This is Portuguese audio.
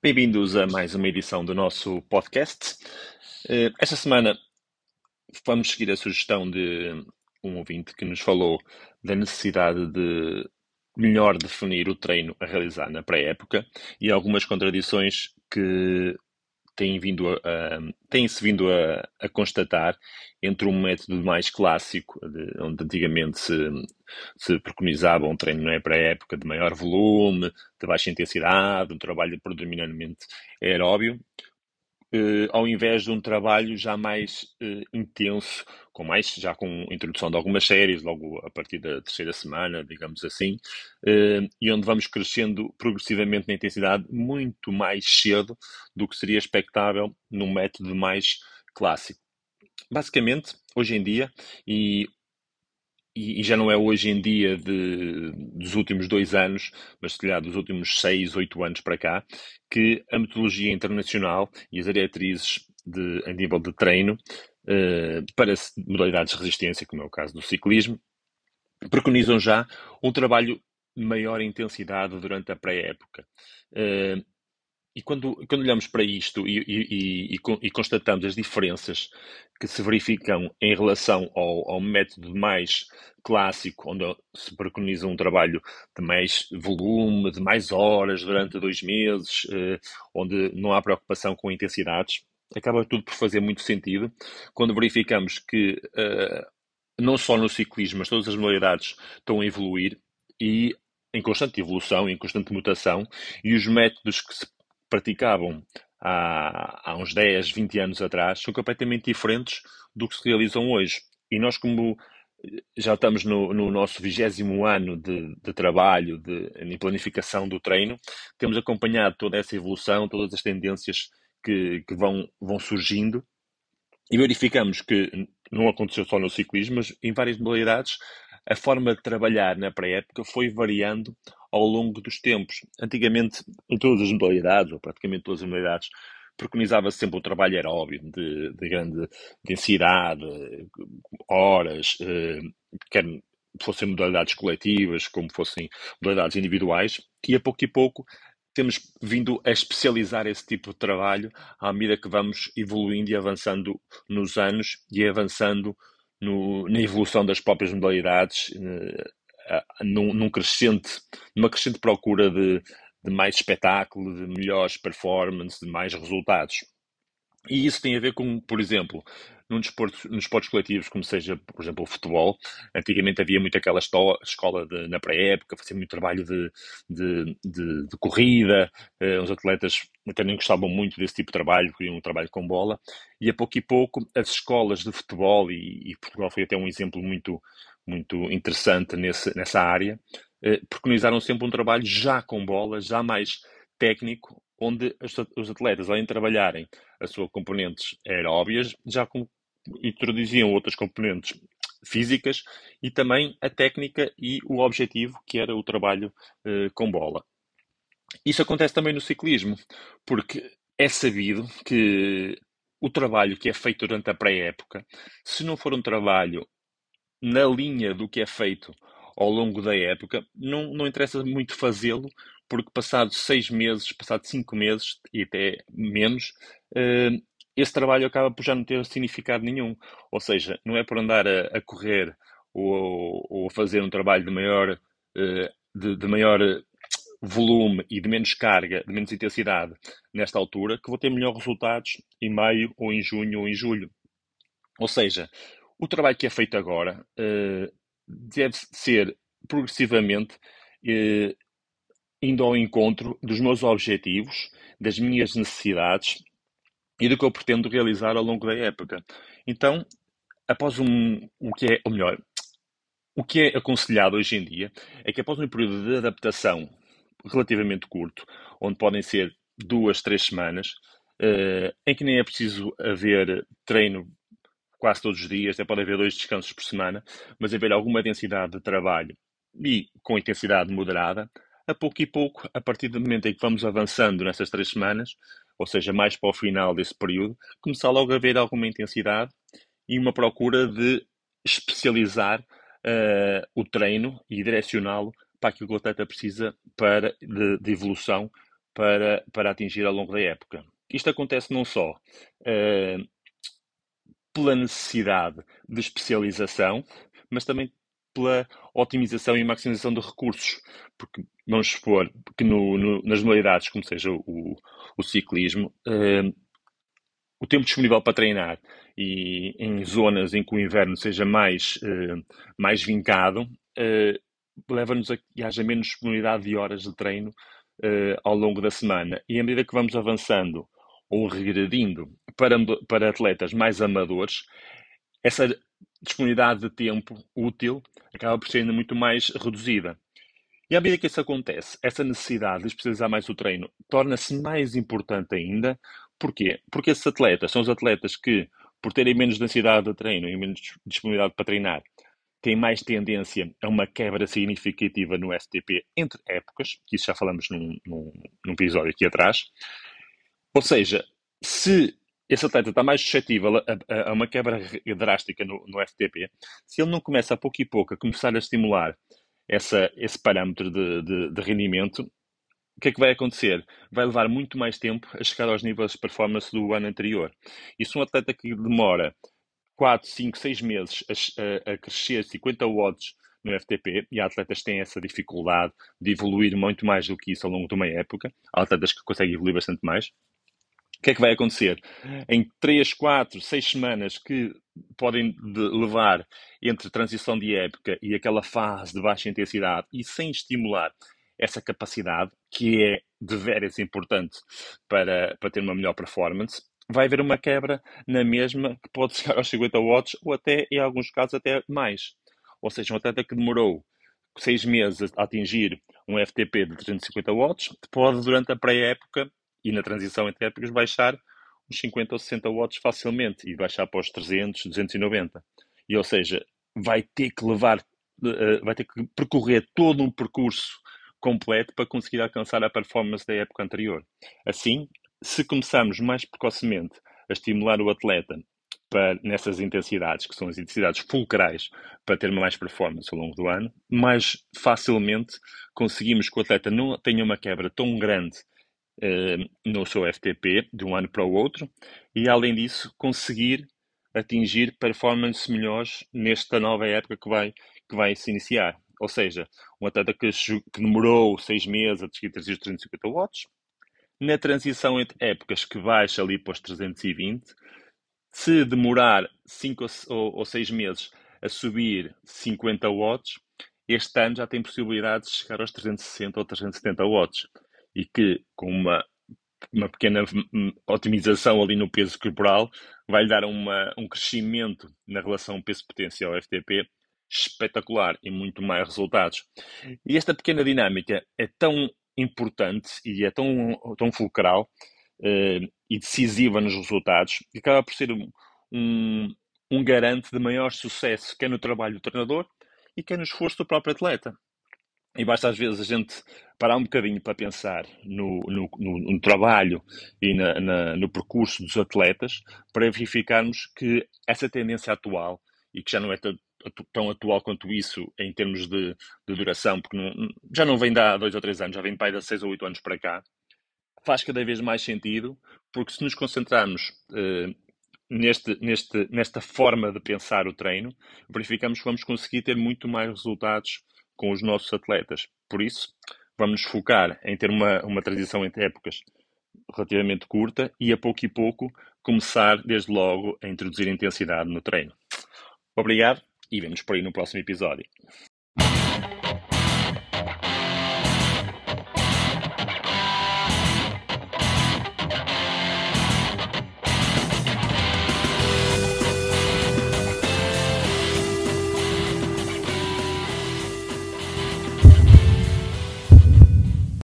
Bem-vindos a mais uma edição do nosso podcast. Eh, esta semana vamos seguir a sugestão de um ouvinte que nos falou da necessidade de melhor definir o treino a realizar na pré-época e algumas contradições que têm vindo a, a têm-se vindo a, a, constatar entre um método mais clássico, de, onde antigamente se, se preconizava um treino não é, para época de maior volume, de baixa intensidade, um trabalho predominantemente aeróbio, eh, ao invés de um trabalho já mais eh, intenso, com mais já com introdução de algumas séries, logo a partir da terceira semana, digamos assim, eh, e onde vamos crescendo progressivamente na intensidade muito mais cedo do que seria expectável num método mais clássico. Basicamente, hoje em dia, e e, já não é hoje em dia de, dos últimos dois anos, mas se calhar dos últimos seis, oito anos para cá, que a metodologia internacional e as diretrizes de, a nível de treino uh, para modalidades de resistência, como é o caso do ciclismo, preconizam já um trabalho de maior intensidade durante a pré-época. Uh, e quando, quando olhamos para isto e, e, e, e, constatamos as diferenças que se verificam em relação ao, ao, método mais clássico, onde se preconiza um trabalho de mais volume, de mais horas durante dois meses, eh, onde não há preocupação com intensidades, acaba tudo por fazer muito sentido quando verificamos que eh, não só no ciclismo, mas todas as modalidades estão a evoluir e em constante evolução, em constante mutação, e os métodos que se praticavam há, há uns 10, 20 anos atrás são completamente diferentes do que se realizam hoje. E nós, como já estamos no, no nosso vigésimo ano de, de trabalho, de, de, planificação do treino, temos acompanhado toda essa evolução, todas as tendências que, que vão, vão surgindo e verificamos que não aconteceu só no ciclismo, mas em várias modalidades, a forma de trabalhar na pré-época foi variando ao longo dos tempos. Antigamente, em todas as modalidades, ou praticamente todas as modalidades, preconizava-se sempre o trabalho aeróbio de, de grande densidade, horas, eh, quer fossem modalidades coletivas, como fossem modalidades individuais, e a pouco e pouco temos vindo a especializar esse tipo de trabalho à medida que vamos evoluindo e avançando nos anos e avançando no, na evolução das próprias modalidades, eh, num, num crescente, numa crescente procura de, de mais espetáculo, de melhores performances, de mais resultados. E isso tem a ver com, por exemplo, num desporto, nos esportes coletivos, como seja, por exemplo, o futebol, antigamente havia muito aquela escola de, na pré-época, fazia muito trabalho de, de, de, de corrida, eh, os atletas nem gostavam muito desse tipo de trabalho, queriam um trabalho com bola, e a pouco e pouco as escolas de futebol, e, e Portugal foi até um exemplo muito, muito interessante nesse, nessa área, eh, preconizaram sempre um trabalho já com bola, já mais técnico, onde os atletas, além de trabalharem as suas componentes aeróbias, já com, introduziam outras componentes físicas e também a técnica e o objetivo, que era o trabalho eh, com bola. Isso acontece também no ciclismo, porque é sabido que o trabalho que é feito durante a pré-época, se não for um trabalho na linha do que é feito ao longo da época, não, não interessa muito fazê-lo, porque passados seis meses, passados cinco meses e até menos, uh, esse trabalho acaba por já não ter significado nenhum. Ou seja, não é por andar a, correr ou, a fazer um trabalho de maior, uh, de, de maior volume e de menos carga, de menos intensidade nesta altura, que vou ter melhores resultados em maio ou em junho ou em julho. Ou seja, o trabalho que é feito agora uh, deve ser progressivamente indo ao encontro dos meus objetivos, das minhas necessidades e do que eu pretendo realizar ao longo da época. Então, após um, o que é, ou melhor, o que é aconselhado hoje em dia é que após um período de adaptação relativamente curto, onde podem ser duas, três semanas, uh, em que nem é preciso haver treino quase todos os dias, até pode haver dois descansos por semana, mas haver alguma densidade de trabalho e com intensidade moderada, a pouco e pouco, a partir do momento em que vamos avançando nessas três semanas, ou seja, mais para o final desse período, começar logo a haver alguma intensidade e uma procura de especializar uh, o treino e direcioná-lo para aquilo que o atleta precisa para, de, de evolução para, para atingir ao longo da época. Isto acontece não só uh, pela necessidade de especialização, mas também pela otimização e maximização de recursos. Porque vamos supor que no, no, nas modalidades, como seja o, o ciclismo, uh, o tempo disponível para treinar e em zonas em que o inverno seja mais, uh, mais vincado, uh, leva-nos a que haja menos disponibilidade de horas de treino uh, ao longo da semana. E à medida que vamos avançando ou regredindo para, para atletas mais amadores, essa disponibilidade de tempo útil acaba por ser ainda muito mais reduzida. E à medida que isso acontece, essa necessidade de especializar mais o treino torna-se mais importante ainda. Porquê? Porque esses atletas são os atletas que por terem menos densidade de treino e menos disponibilidade para treinar, têm mais tendência a uma quebra significativa no FTP entre épocas, que isso já falamos num, num, num episódio aqui atrás. Ou seja, se esse atleta está mais suscetível a, a, a uma quebra drástica no, no, FTP, se ele não começa a pouco e pouco a começar a estimular essa, esse parâmetro de, de, de rendimento, o que é que vai acontecer? Vai levar muito mais tempo a chegar aos níveis de performance do ano anterior. E se um atleta que demora 4, 5, 6 meses a, a, a crescer 50 watts no FTP, e há atletas que têm essa dificuldade de evoluir muito mais do que isso ao longo de uma época, há atletas que conseguem evoluir bastante mais. O que é que vai acontecer? Em 3, 4, 6 semanas que podem levar entre transição de época e aquela fase de baixa intensidade e sem estimular essa capacidade, que é de veras importante para, para ter uma melhor performance, vai haver uma quebra na mesma que pode chegar aos 50 watts ou até, em alguns casos, até mais. Ou seja, um atleta que demorou seis meses a atingir um FTP de 350 watts, pode, durante a pré-época e na transição entre épocas, baixar uns 50 ou 60 watts facilmente e baixar para os 300, 290. E, ou seja, vai ter que levar, uh, vai ter que percorrer todo um percurso completo para conseguir alcançar a performance da época anterior. Assim, se começarmos mais precocemente a estimular o atleta para, nessas intensidades, que são as intensidades fulcrais, para ter mais performance ao longo do ano, mais facilmente conseguimos que o atleta não tenha uma quebra tão grande no seu FTP de um ano para o outro e, além disso, conseguir atingir performances melhores nesta nova época que vai, que vai se iniciar. Ou seja, um atleta que, que demorou seis meses a atingir 350 watts, na transição entre épocas que baixa ali para os 320, se demorar 5 ou 6 meses a subir 50 watts, este ano já tem possibilidade de chegar aos 360 ou 370 watts. E que, com uma, uma pequena otimização ali no peso corporal, vai dar uma, um crescimento na relação peso-potência ao FTP espetacular e muito mais resultados. E esta pequena dinâmica é tão importante e é tão, tão fulcral uh, e decisiva nos resultados que acaba por ser um, um, um garante de maior sucesso, quer no trabalho do treinador e quer no esforço do próprio atleta. E basta às vezes a gente parar um bocadinho para pensar no, no, no, no trabalho e na, na, no percurso dos atletas para verificarmos que essa tendência atual, e que já não é tão atual quanto isso em termos de, de duração, porque não, já não vem de há dois ou três anos, já vem de seis ou oito anos para cá, faz cada vez mais sentido, porque se nos concentrarmos uh, neste, neste, nesta forma de pensar o treino, verificamos que vamos conseguir ter muito mais resultados com os nossos atletas. Por isso, vamos nos focar em ter uma, uma transição entre épocas relativamente curta e a pouco e pouco começar desde logo a introduzir intensidade no treino. Obrigado e vemos por aí no próximo episódio.